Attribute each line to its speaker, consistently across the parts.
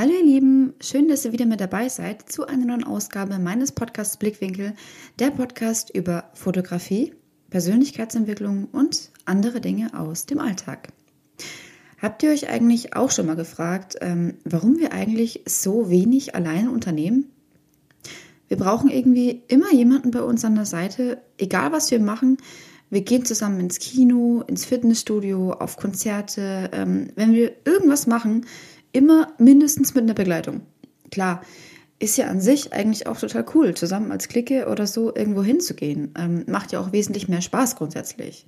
Speaker 1: Hallo ihr Lieben, schön, dass ihr wieder mit dabei seid zu einer neuen Ausgabe meines Podcasts Blickwinkel, der Podcast über Fotografie, Persönlichkeitsentwicklung und andere Dinge aus dem Alltag. Habt ihr euch eigentlich auch schon mal gefragt, ähm, warum wir eigentlich so wenig alleine unternehmen? Wir brauchen irgendwie immer jemanden bei uns an der Seite, egal was wir machen. Wir gehen zusammen ins Kino, ins Fitnessstudio, auf Konzerte. Ähm, wenn wir irgendwas machen, immer mindestens mit einer Begleitung. Klar, ist ja an sich eigentlich auch total cool, zusammen als Clique oder so irgendwo hinzugehen. Ähm, macht ja auch wesentlich mehr Spaß grundsätzlich.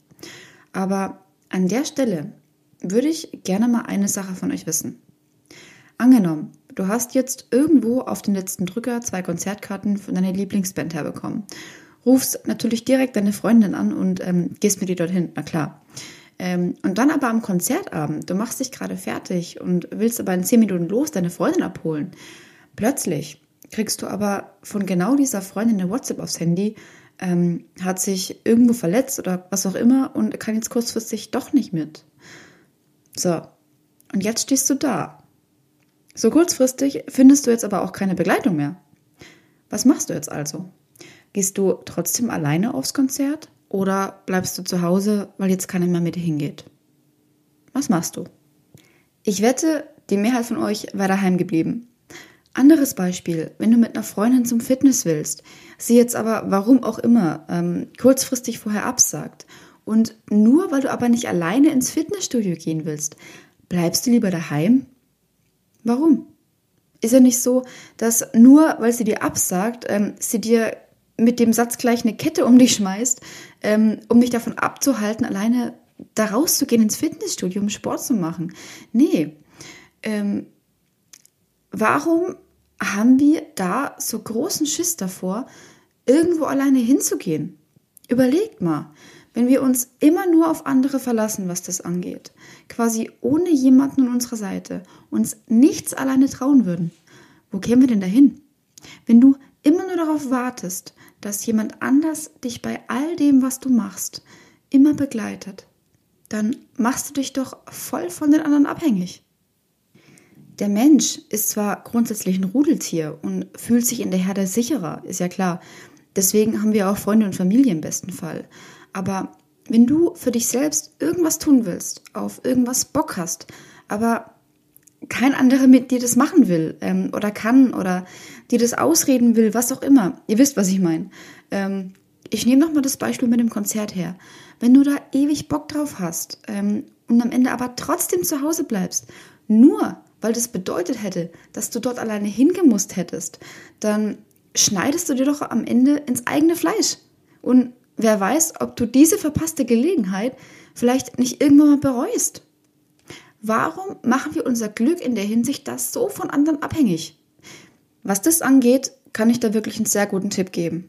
Speaker 1: Aber an der Stelle würde ich gerne mal eine Sache von euch wissen. Angenommen, du hast jetzt irgendwo auf den letzten Drücker zwei Konzertkarten von deiner Lieblingsband herbekommen. Rufst natürlich direkt deine Freundin an und ähm, gehst mit ihr dorthin, na klar. Ähm, und dann aber am Konzertabend, du machst dich gerade fertig und willst aber in zehn Minuten los deine Freundin abholen. Plötzlich kriegst du aber von genau dieser Freundin eine WhatsApp aufs Handy, ähm, hat sich irgendwo verletzt oder was auch immer und kann jetzt kurzfristig doch nicht mit. So, und jetzt stehst du da. So kurzfristig findest du jetzt aber auch keine Begleitung mehr. Was machst du jetzt also? Gehst du trotzdem alleine aufs Konzert oder bleibst du zu Hause, weil jetzt keiner mehr mit dir hingeht? Was machst du? Ich wette, die Mehrheit von euch wäre daheim geblieben. Anderes Beispiel, wenn du mit einer Freundin zum Fitness willst, sie jetzt aber, warum auch immer, ähm, kurzfristig vorher absagt und nur weil du aber nicht alleine ins Fitnessstudio gehen willst, bleibst du lieber daheim? Warum? Ist ja nicht so, dass nur weil sie dir absagt, ähm, sie dir mit dem Satz gleich eine Kette um dich schmeißt, ähm, um dich davon abzuhalten, alleine da rauszugehen ins Fitnessstudio, um Sport zu machen. Nee. Ähm, warum haben wir da so großen Schiss davor, irgendwo alleine hinzugehen? Überlegt mal. Wenn wir uns immer nur auf andere verlassen, was das angeht, quasi ohne jemanden an unserer Seite, uns nichts alleine trauen würden, wo kämen wir denn dahin? Wenn du immer nur darauf wartest, dass jemand anders dich bei all dem, was du machst, immer begleitet, dann machst du dich doch voll von den anderen abhängig. Der Mensch ist zwar grundsätzlich ein Rudeltier und fühlt sich in der Herde sicherer, ist ja klar. Deswegen haben wir auch Freunde und Familie im besten Fall. Aber wenn du für dich selbst irgendwas tun willst, auf irgendwas Bock hast, aber kein anderer mit dir das machen will ähm, oder kann oder dir das ausreden will, was auch immer. Ihr wisst, was ich meine. Ähm, ich nehme nochmal das Beispiel mit dem Konzert her. Wenn du da ewig Bock drauf hast ähm, und am Ende aber trotzdem zu Hause bleibst, nur weil das bedeutet hätte, dass du dort alleine hingemusst hättest, dann schneidest du dir doch am Ende ins eigene Fleisch. Und wer weiß, ob du diese verpasste Gelegenheit vielleicht nicht irgendwann mal bereust. Warum machen wir unser Glück in der Hinsicht das so von anderen abhängig? Was das angeht, kann ich da wirklich einen sehr guten Tipp geben.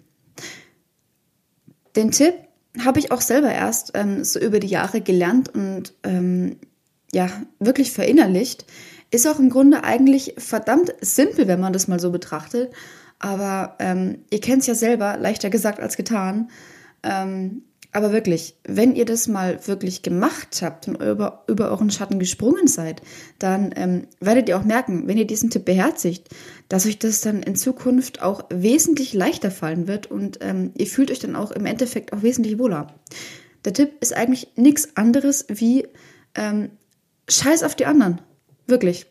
Speaker 1: Den Tipp habe ich auch selber erst ähm, so über die Jahre gelernt und ähm, ja, wirklich verinnerlicht. Ist auch im Grunde eigentlich verdammt simpel, wenn man das mal so betrachtet. Aber ähm, ihr kennt es ja selber, leichter gesagt als getan. Ähm, aber wirklich, wenn ihr das mal wirklich gemacht habt und über, über euren Schatten gesprungen seid, dann ähm, werdet ihr auch merken, wenn ihr diesen Tipp beherzigt, dass euch das dann in Zukunft auch wesentlich leichter fallen wird und ähm, ihr fühlt euch dann auch im Endeffekt auch wesentlich wohler. Der Tipp ist eigentlich nichts anderes wie ähm, Scheiß auf die anderen. Wirklich.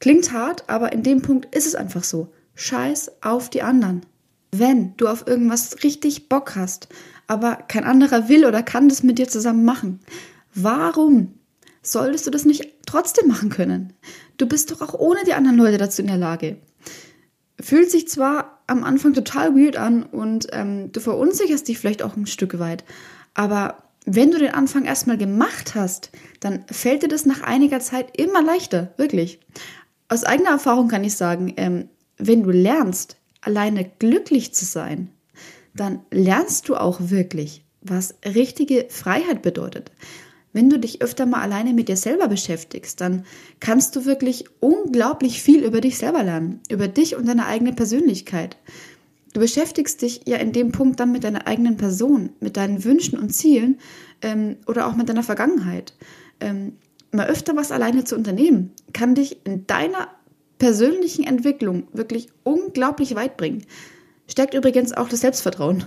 Speaker 1: Klingt hart, aber in dem Punkt ist es einfach so. Scheiß auf die anderen. Wenn du auf irgendwas richtig Bock hast, aber kein anderer will oder kann das mit dir zusammen machen, warum solltest du das nicht trotzdem machen können? Du bist doch auch ohne die anderen Leute dazu in der Lage. Fühlt sich zwar am Anfang total weird an und ähm, du verunsicherst dich vielleicht auch ein Stück weit, aber wenn du den Anfang erstmal gemacht hast, dann fällt dir das nach einiger Zeit immer leichter, wirklich. Aus eigener Erfahrung kann ich sagen, ähm, wenn du lernst, alleine glücklich zu sein, dann lernst du auch wirklich, was richtige Freiheit bedeutet. Wenn du dich öfter mal alleine mit dir selber beschäftigst, dann kannst du wirklich unglaublich viel über dich selber lernen, über dich und deine eigene Persönlichkeit. Du beschäftigst dich ja in dem Punkt dann mit deiner eigenen Person, mit deinen Wünschen und Zielen ähm, oder auch mit deiner Vergangenheit. Ähm, mal öfter was alleine zu unternehmen, kann dich in deiner persönlichen Entwicklung wirklich unglaublich weit bringen. Stärkt übrigens auch das Selbstvertrauen.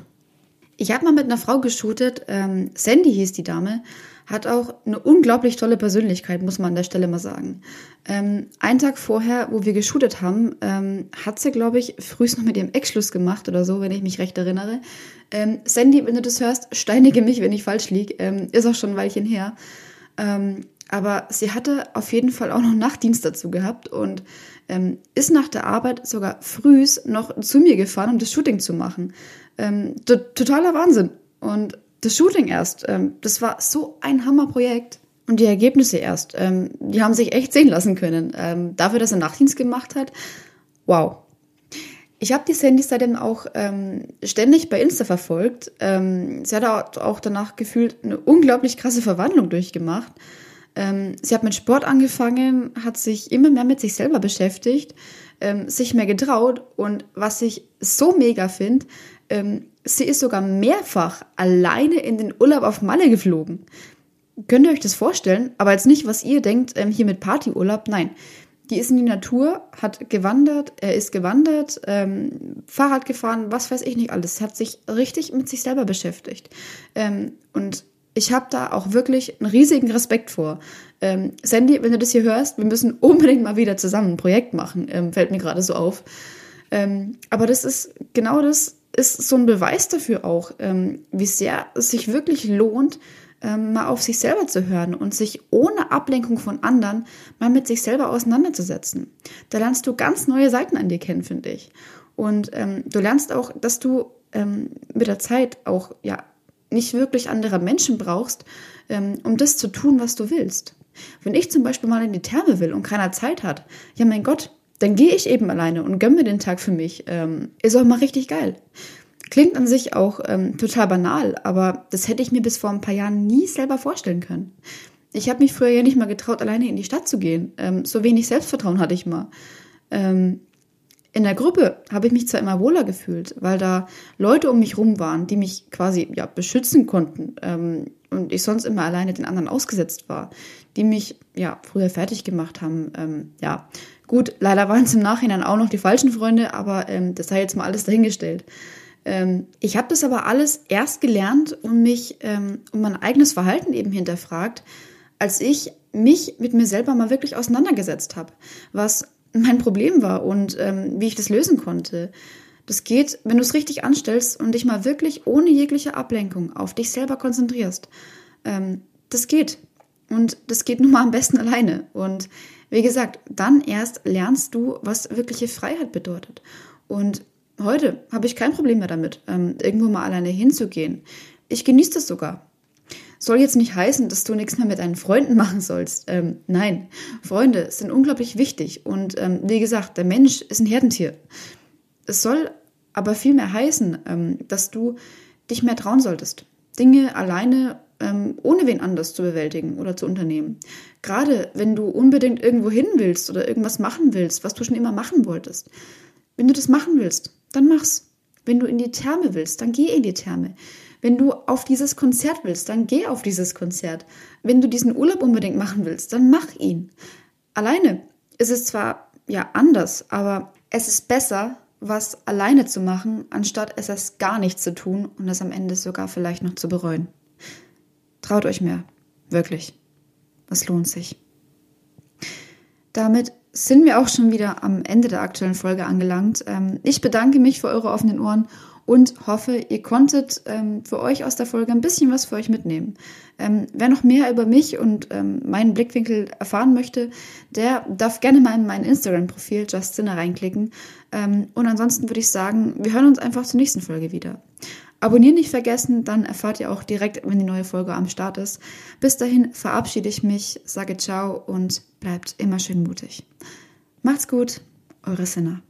Speaker 1: Ich habe mal mit einer Frau geshootet, ähm, Sandy hieß die Dame, hat auch eine unglaublich tolle Persönlichkeit, muss man an der Stelle mal sagen. Ähm, einen Tag vorher, wo wir geshootet haben, ähm, hat sie, glaube ich, frühst noch mit ihrem Ex-Schluss gemacht oder so, wenn ich mich recht erinnere. Ähm, Sandy, wenn du das hörst, steinige mich, wenn ich falsch liege. Ähm, ist auch schon ein Weilchen her. Ähm, aber sie hatte auf jeden Fall auch noch Nachtdienst dazu gehabt und ähm, ist nach der Arbeit sogar frühs noch zu mir gefahren, um das Shooting zu machen. Ähm, totaler Wahnsinn. Und das Shooting erst, ähm, das war so ein Hammerprojekt. Und die Ergebnisse erst, ähm, die haben sich echt sehen lassen können. Ähm, dafür, dass er Nachtdienst gemacht hat, wow. Ich habe die Sandy seitdem auch ähm, ständig bei Insta verfolgt. Ähm, sie hat auch danach gefühlt eine unglaublich krasse Verwandlung durchgemacht. Ähm, sie hat mit Sport angefangen, hat sich immer mehr mit sich selber beschäftigt, ähm, sich mehr getraut und was ich so mega finde, ähm, sie ist sogar mehrfach alleine in den Urlaub auf Malle geflogen. Könnt ihr euch das vorstellen? Aber jetzt nicht, was ihr denkt, hier mit Partyurlaub. Nein, die ist in die Natur, hat gewandert, er ist gewandert, ähm, Fahrrad gefahren, was weiß ich nicht alles. Hat sich richtig mit sich selber beschäftigt. Ähm, und ich habe da auch wirklich einen riesigen Respekt vor. Ähm, Sandy, wenn du das hier hörst, wir müssen unbedingt mal wieder zusammen ein Projekt machen, ähm, fällt mir gerade so auf. Ähm, aber das ist genau das, ist so ein Beweis dafür auch, ähm, wie sehr es sich wirklich lohnt, ähm, mal auf sich selber zu hören und sich ohne Ablenkung von anderen mal mit sich selber auseinanderzusetzen. Da lernst du ganz neue Seiten an dir kennen, finde ich. Und ähm, du lernst auch, dass du mit der Zeit auch ja nicht wirklich andere Menschen brauchst, ähm, um das zu tun, was du willst. Wenn ich zum Beispiel mal in die Therme will und keiner Zeit hat, ja mein Gott, dann gehe ich eben alleine und gönne mir den Tag für mich. Ähm, ist auch mal richtig geil. Klingt an sich auch ähm, total banal, aber das hätte ich mir bis vor ein paar Jahren nie selber vorstellen können. Ich habe mich früher ja nicht mal getraut, alleine in die Stadt zu gehen. Ähm, so wenig Selbstvertrauen hatte ich mal. Ähm, in der Gruppe habe ich mich zwar immer wohler gefühlt, weil da Leute um mich rum waren, die mich quasi ja beschützen konnten ähm, und ich sonst immer alleine den anderen ausgesetzt war, die mich ja früher fertig gemacht haben. Ähm, ja, gut, leider waren es im Nachhinein auch noch die falschen Freunde, aber ähm, das sei jetzt mal alles dahingestellt. Ähm, ich habe das aber alles erst gelernt und mich ähm, um mein eigenes Verhalten eben hinterfragt, als ich mich mit mir selber mal wirklich auseinandergesetzt habe, was mein Problem war und ähm, wie ich das lösen konnte. Das geht, wenn du es richtig anstellst und dich mal wirklich ohne jegliche Ablenkung auf dich selber konzentrierst. Ähm, das geht. Und das geht nun mal am besten alleine. Und wie gesagt, dann erst lernst du, was wirkliche Freiheit bedeutet. Und heute habe ich kein Problem mehr damit, ähm, irgendwo mal alleine hinzugehen. Ich genieße das sogar. Soll jetzt nicht heißen, dass du nichts mehr mit deinen Freunden machen sollst. Ähm, nein, Freunde sind unglaublich wichtig. Und ähm, wie gesagt, der Mensch ist ein Herdentier. Es soll aber vielmehr heißen, ähm, dass du dich mehr trauen solltest. Dinge alleine ähm, ohne wen anders zu bewältigen oder zu unternehmen. Gerade wenn du unbedingt irgendwo hin willst oder irgendwas machen willst, was du schon immer machen wolltest. Wenn du das machen willst, dann mach's. Wenn du in die Therme willst, dann geh in die Therme. Wenn du auf dieses Konzert willst, dann geh auf dieses Konzert. Wenn du diesen Urlaub unbedingt machen willst, dann mach ihn. Alleine ist es zwar ja anders, aber es ist besser, was alleine zu machen, anstatt es erst gar nicht zu tun und es am Ende sogar vielleicht noch zu bereuen. Traut euch mehr. Wirklich. Es lohnt sich. Damit sind wir auch schon wieder am Ende der aktuellen Folge angelangt. Ähm, ich bedanke mich für eure offenen Ohren und hoffe, ihr konntet ähm, für euch aus der Folge ein bisschen was für euch mitnehmen. Ähm, wer noch mehr über mich und ähm, meinen Blickwinkel erfahren möchte, der darf gerne mal in mein Instagram-Profil Justina reinklicken. Ähm, und ansonsten würde ich sagen, wir hören uns einfach zur nächsten Folge wieder. Abonnieren nicht vergessen, dann erfahrt ihr auch direkt, wenn die neue Folge am Start ist. Bis dahin verabschiede ich mich, sage ciao und bleibt immer schön mutig. Macht's gut, eure Sinner.